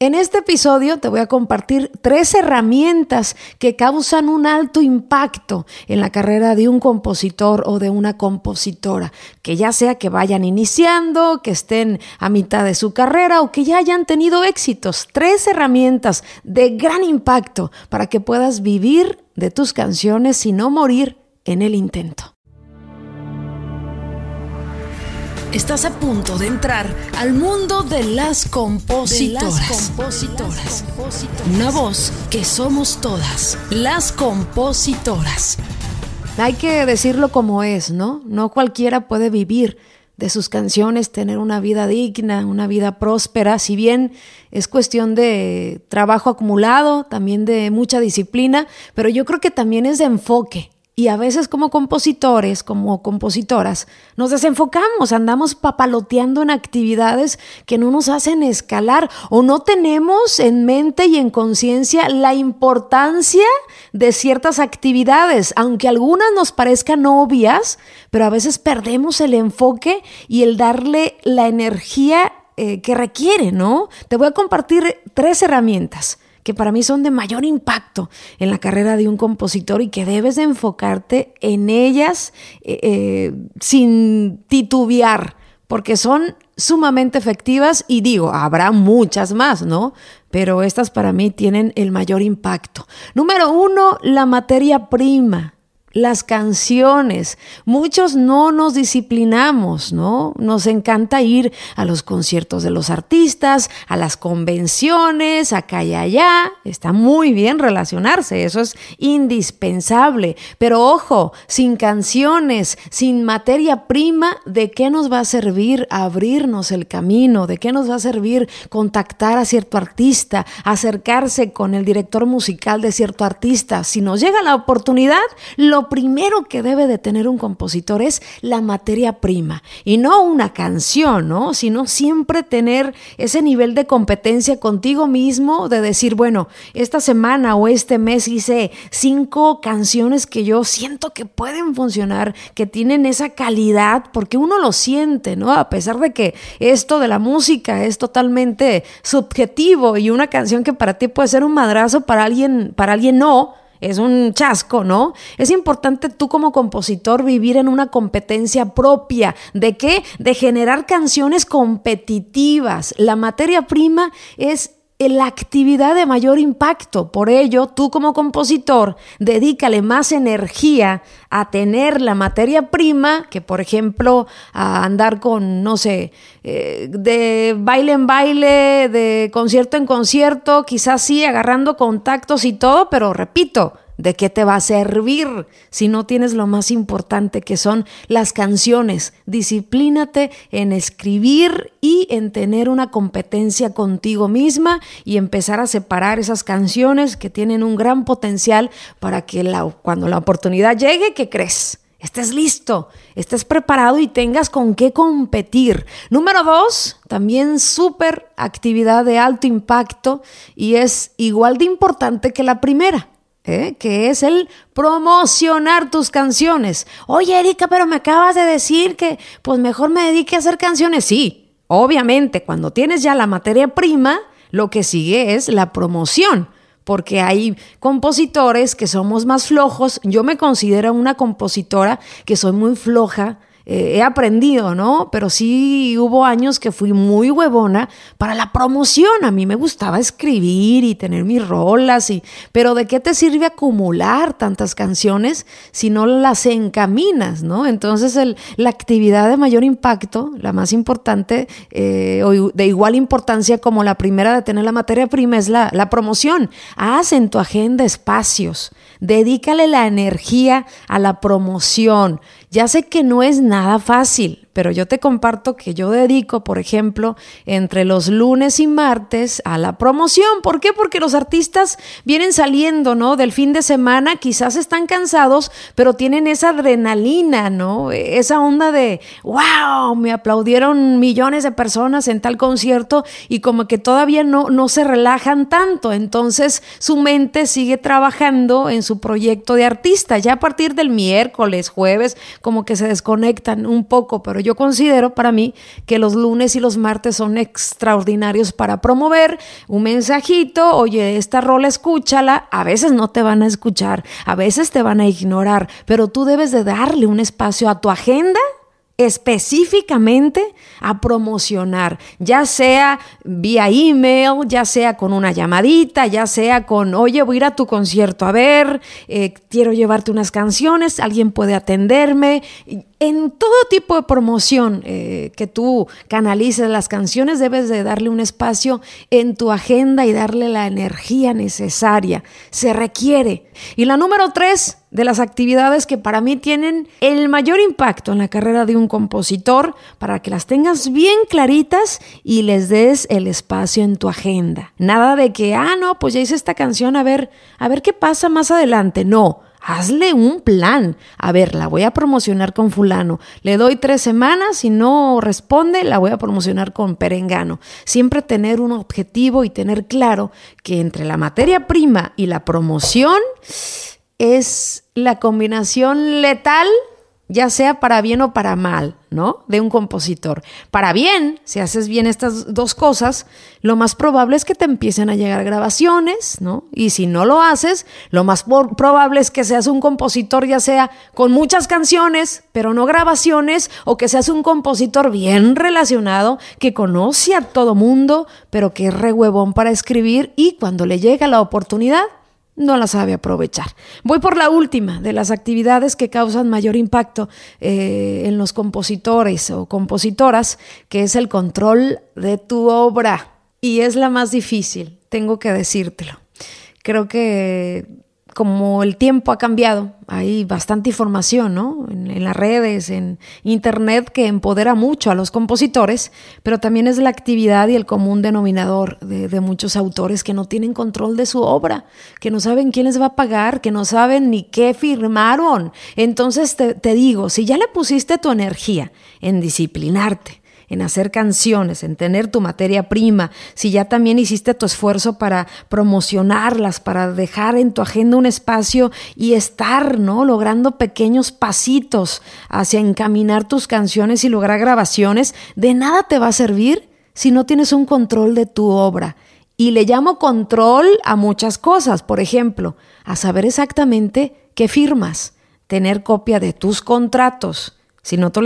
En este episodio te voy a compartir tres herramientas que causan un alto impacto en la carrera de un compositor o de una compositora, que ya sea que vayan iniciando, que estén a mitad de su carrera o que ya hayan tenido éxitos. Tres herramientas de gran impacto para que puedas vivir de tus canciones y no morir en el intento. Estás a punto de entrar al mundo de las compositoras. Una voz que somos todas, las compositoras. Hay que decirlo como es, ¿no? No cualquiera puede vivir de sus canciones, tener una vida digna, una vida próspera, si bien es cuestión de trabajo acumulado, también de mucha disciplina, pero yo creo que también es de enfoque. Y a veces como compositores, como compositoras, nos desenfocamos, andamos papaloteando en actividades que no nos hacen escalar o no tenemos en mente y en conciencia la importancia de ciertas actividades, aunque algunas nos parezcan obvias, pero a veces perdemos el enfoque y el darle la energía eh, que requiere, ¿no? Te voy a compartir tres herramientas que para mí son de mayor impacto en la carrera de un compositor y que debes de enfocarte en ellas eh, eh, sin titubear, porque son sumamente efectivas y digo, habrá muchas más, ¿no? Pero estas para mí tienen el mayor impacto. Número uno, la materia prima las canciones. Muchos no nos disciplinamos, ¿no? Nos encanta ir a los conciertos de los artistas, a las convenciones, acá y allá. Está muy bien relacionarse, eso es indispensable. Pero ojo, sin canciones, sin materia prima, ¿de qué nos va a servir abrirnos el camino? ¿De qué nos va a servir contactar a cierto artista, acercarse con el director musical de cierto artista? Si nos llega la oportunidad, lo primero que debe de tener un compositor es la materia prima y no una canción, ¿no? Sino siempre tener ese nivel de competencia contigo mismo de decir, bueno, esta semana o este mes hice cinco canciones que yo siento que pueden funcionar, que tienen esa calidad, porque uno lo siente, ¿no? A pesar de que esto de la música es totalmente subjetivo y una canción que para ti puede ser un madrazo, para alguien, para alguien no es un chasco, ¿no? Es importante tú como compositor vivir en una competencia propia. ¿De qué? De generar canciones competitivas. La materia prima es la actividad de mayor impacto. Por ello, tú como compositor, dedícale más energía a tener la materia prima que, por ejemplo, a andar con, no sé, eh, de baile en baile, de concierto en concierto, quizás sí, agarrando contactos y todo, pero repito, ¿De qué te va a servir si no tienes lo más importante que son las canciones? Disciplínate en escribir y en tener una competencia contigo misma y empezar a separar esas canciones que tienen un gran potencial para que cuando la oportunidad llegue, ¿qué crees? Estés listo, estés preparado y tengas con qué competir. Número dos, también súper actividad de alto impacto y es igual de importante que la primera ¿eh? que es el promocionar tus canciones. Oye, Erika, pero me acabas de decir que pues mejor me dedique a hacer canciones. Sí, obviamente, cuando tienes ya la materia prima, lo que sigue es la promoción porque hay compositores que somos más flojos. Yo me considero una compositora que soy muy floja eh, he aprendido, ¿no? Pero sí hubo años que fui muy huevona para la promoción. A mí me gustaba escribir y tener mis rolas, y, pero ¿de qué te sirve acumular tantas canciones si no las encaminas, ¿no? Entonces el, la actividad de mayor impacto, la más importante, eh, o de igual importancia como la primera de tener la materia prima, es la, la promoción. Haz en tu agenda espacios, dedícale la energía a la promoción. Ya sé que no es nada fácil, pero yo te comparto que yo dedico, por ejemplo, entre los lunes y martes a la promoción. ¿Por qué? Porque los artistas vienen saliendo, ¿no? Del fin de semana, quizás están cansados, pero tienen esa adrenalina, ¿no? Esa onda de, wow, me aplaudieron millones de personas en tal concierto y como que todavía no, no se relajan tanto. Entonces su mente sigue trabajando en su proyecto de artista. Ya a partir del miércoles, jueves, como que se desconectan un poco, pero yo yo considero para mí que los lunes y los martes son extraordinarios para promover un mensajito, oye, esta rola escúchala, a veces no te van a escuchar, a veces te van a ignorar, pero tú debes de darle un espacio a tu agenda específicamente a promocionar, ya sea vía email, ya sea con una llamadita, ya sea con, oye, voy a ir a tu concierto a ver, eh, quiero llevarte unas canciones, alguien puede atenderme. En todo tipo de promoción eh, que tú canalices las canciones, debes de darle un espacio en tu agenda y darle la energía necesaria. Se requiere. Y la número tres de las actividades que para mí tienen el mayor impacto en la carrera de un compositor, para que las tengas bien claritas y les des el espacio en tu agenda. Nada de que, ah, no, pues ya hice esta canción, a ver, a ver qué pasa más adelante. No Hazle un plan. A ver, la voy a promocionar con fulano. Le doy tres semanas, si no responde, la voy a promocionar con perengano. Siempre tener un objetivo y tener claro que entre la materia prima y la promoción es la combinación letal ya sea para bien o para mal, ¿no? De un compositor. Para bien, si haces bien estas dos cosas, lo más probable es que te empiecen a llegar grabaciones, ¿no? Y si no lo haces, lo más probable es que seas un compositor ya sea con muchas canciones, pero no grabaciones, o que seas un compositor bien relacionado, que conoce a todo mundo, pero que es re huevón para escribir y cuando le llega la oportunidad, no la sabe aprovechar. Voy por la última de las actividades que causan mayor impacto eh, en los compositores o compositoras, que es el control de tu obra. Y es la más difícil, tengo que decírtelo. Creo que como el tiempo ha cambiado, hay bastante información ¿no? en, las redes, en internet, que empodera mucho a los compositores, pero también es la actividad y el común denominador de, muchos autores que no tienen control de su obra, que no saben quién les va a pagar, que no saben ni qué firmaron. Entonces te, te digo, si ya le pusiste tu energía en disciplinarte, en hacer canciones, en tener tu materia prima, si ya también hiciste tu esfuerzo para promocionarlas, para dejar en tu agenda un espacio y estar, ¿no? Logrando pequeños pasitos hacia encaminar tus canciones y lograr grabaciones, de nada te va a servir si no tienes un control de tu obra. Y le llamo control a muchas cosas, por ejemplo, a saber exactamente qué firmas, tener copia de tus contratos, si no te,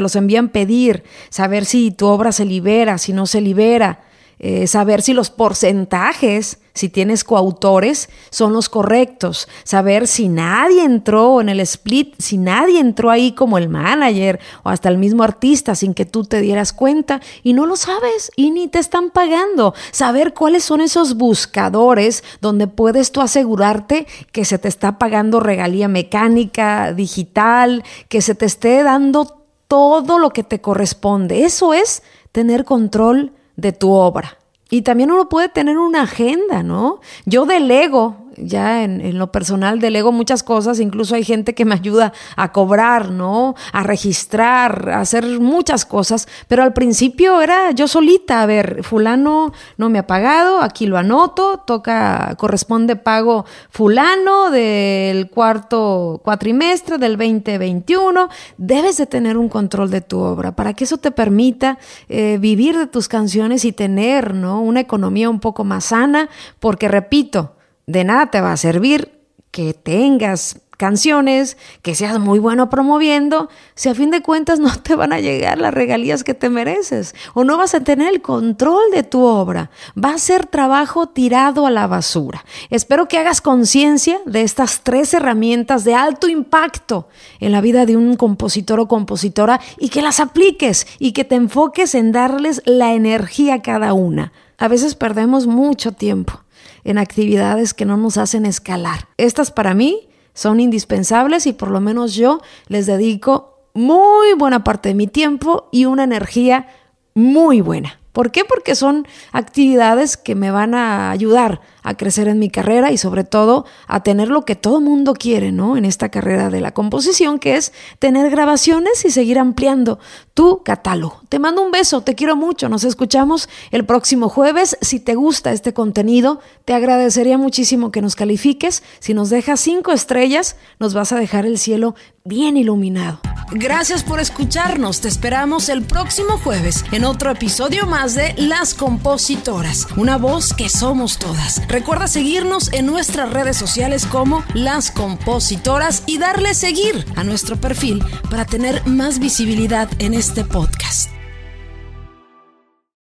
los envían pedir, saber si tu obra se libera, si no se libera, eh, saber si los porcentajes, si tienes coautores, son los correctos, saber si nadie entró en el split, si nadie entró ahí como el manager o hasta el mismo artista sin que tú te dieras cuenta. Y no lo sabes y ni te están pagando, saber cuáles son esos buscadores donde puedes tú asegurarte que se te está pagando regalía mecánica, digital, que se te esté dando todo lo que te corresponde. Eso es tener control de tu obra. Y también uno puede tener una agenda, ¿no? Yo delego ya en, lo personal delego muchas cosas, incluso hay gente que me ayuda a cobrar, ¿no? A registrar, a hacer muchas cosas, pero al principio era yo solita, a ver, fulano no me ha pagado, aquí lo anoto, toca, corresponde pago fulano del cuarto cuatrimestre del 2021, debes de tener un control de tu obra para que eso te permita eh, vivir de tus canciones y tener, ¿no? Una economía un poco más sana, porque repito, de nada te va a servir que tengas canciones, que seas muy bueno promoviendo, si a fin de cuentas no te van a llegar las regalías que te mereces o no vas a tener el control de tu obra. Va a ser trabajo tirado a la basura. Espero que hagas conciencia de estas tres herramientas de alto impacto en la vida de un compositor o compositora y que las apliques y que te enfoques en darles la energía a cada una. A veces perdemos mucho tiempo en actividades que no nos hacen escalar. Estas para mí son indispensables y por lo menos yo les dedico muy buena parte de mi tiempo y una energía muy buena. ¿Por qué? Porque son actividades que me van a ayudar a crecer en mi carrera y sobre todo a tener lo que todo mundo quiere, ¿no? En esta carrera de la composición, que es tener grabaciones y seguir ampliando tu catálogo. Te mando un beso, te quiero mucho, nos escuchamos el próximo jueves. Si te gusta este contenido, te agradecería muchísimo que nos califiques. Si nos dejas cinco estrellas, nos vas a dejar el cielo bien iluminado. Gracias por escucharnos. Te esperamos el próximo jueves en otro episodio de Las Compositoras, una voz que somos todas. Recuerda seguirnos en nuestras redes sociales como Las Compositoras y darle seguir a nuestro perfil para tener más visibilidad en este podcast.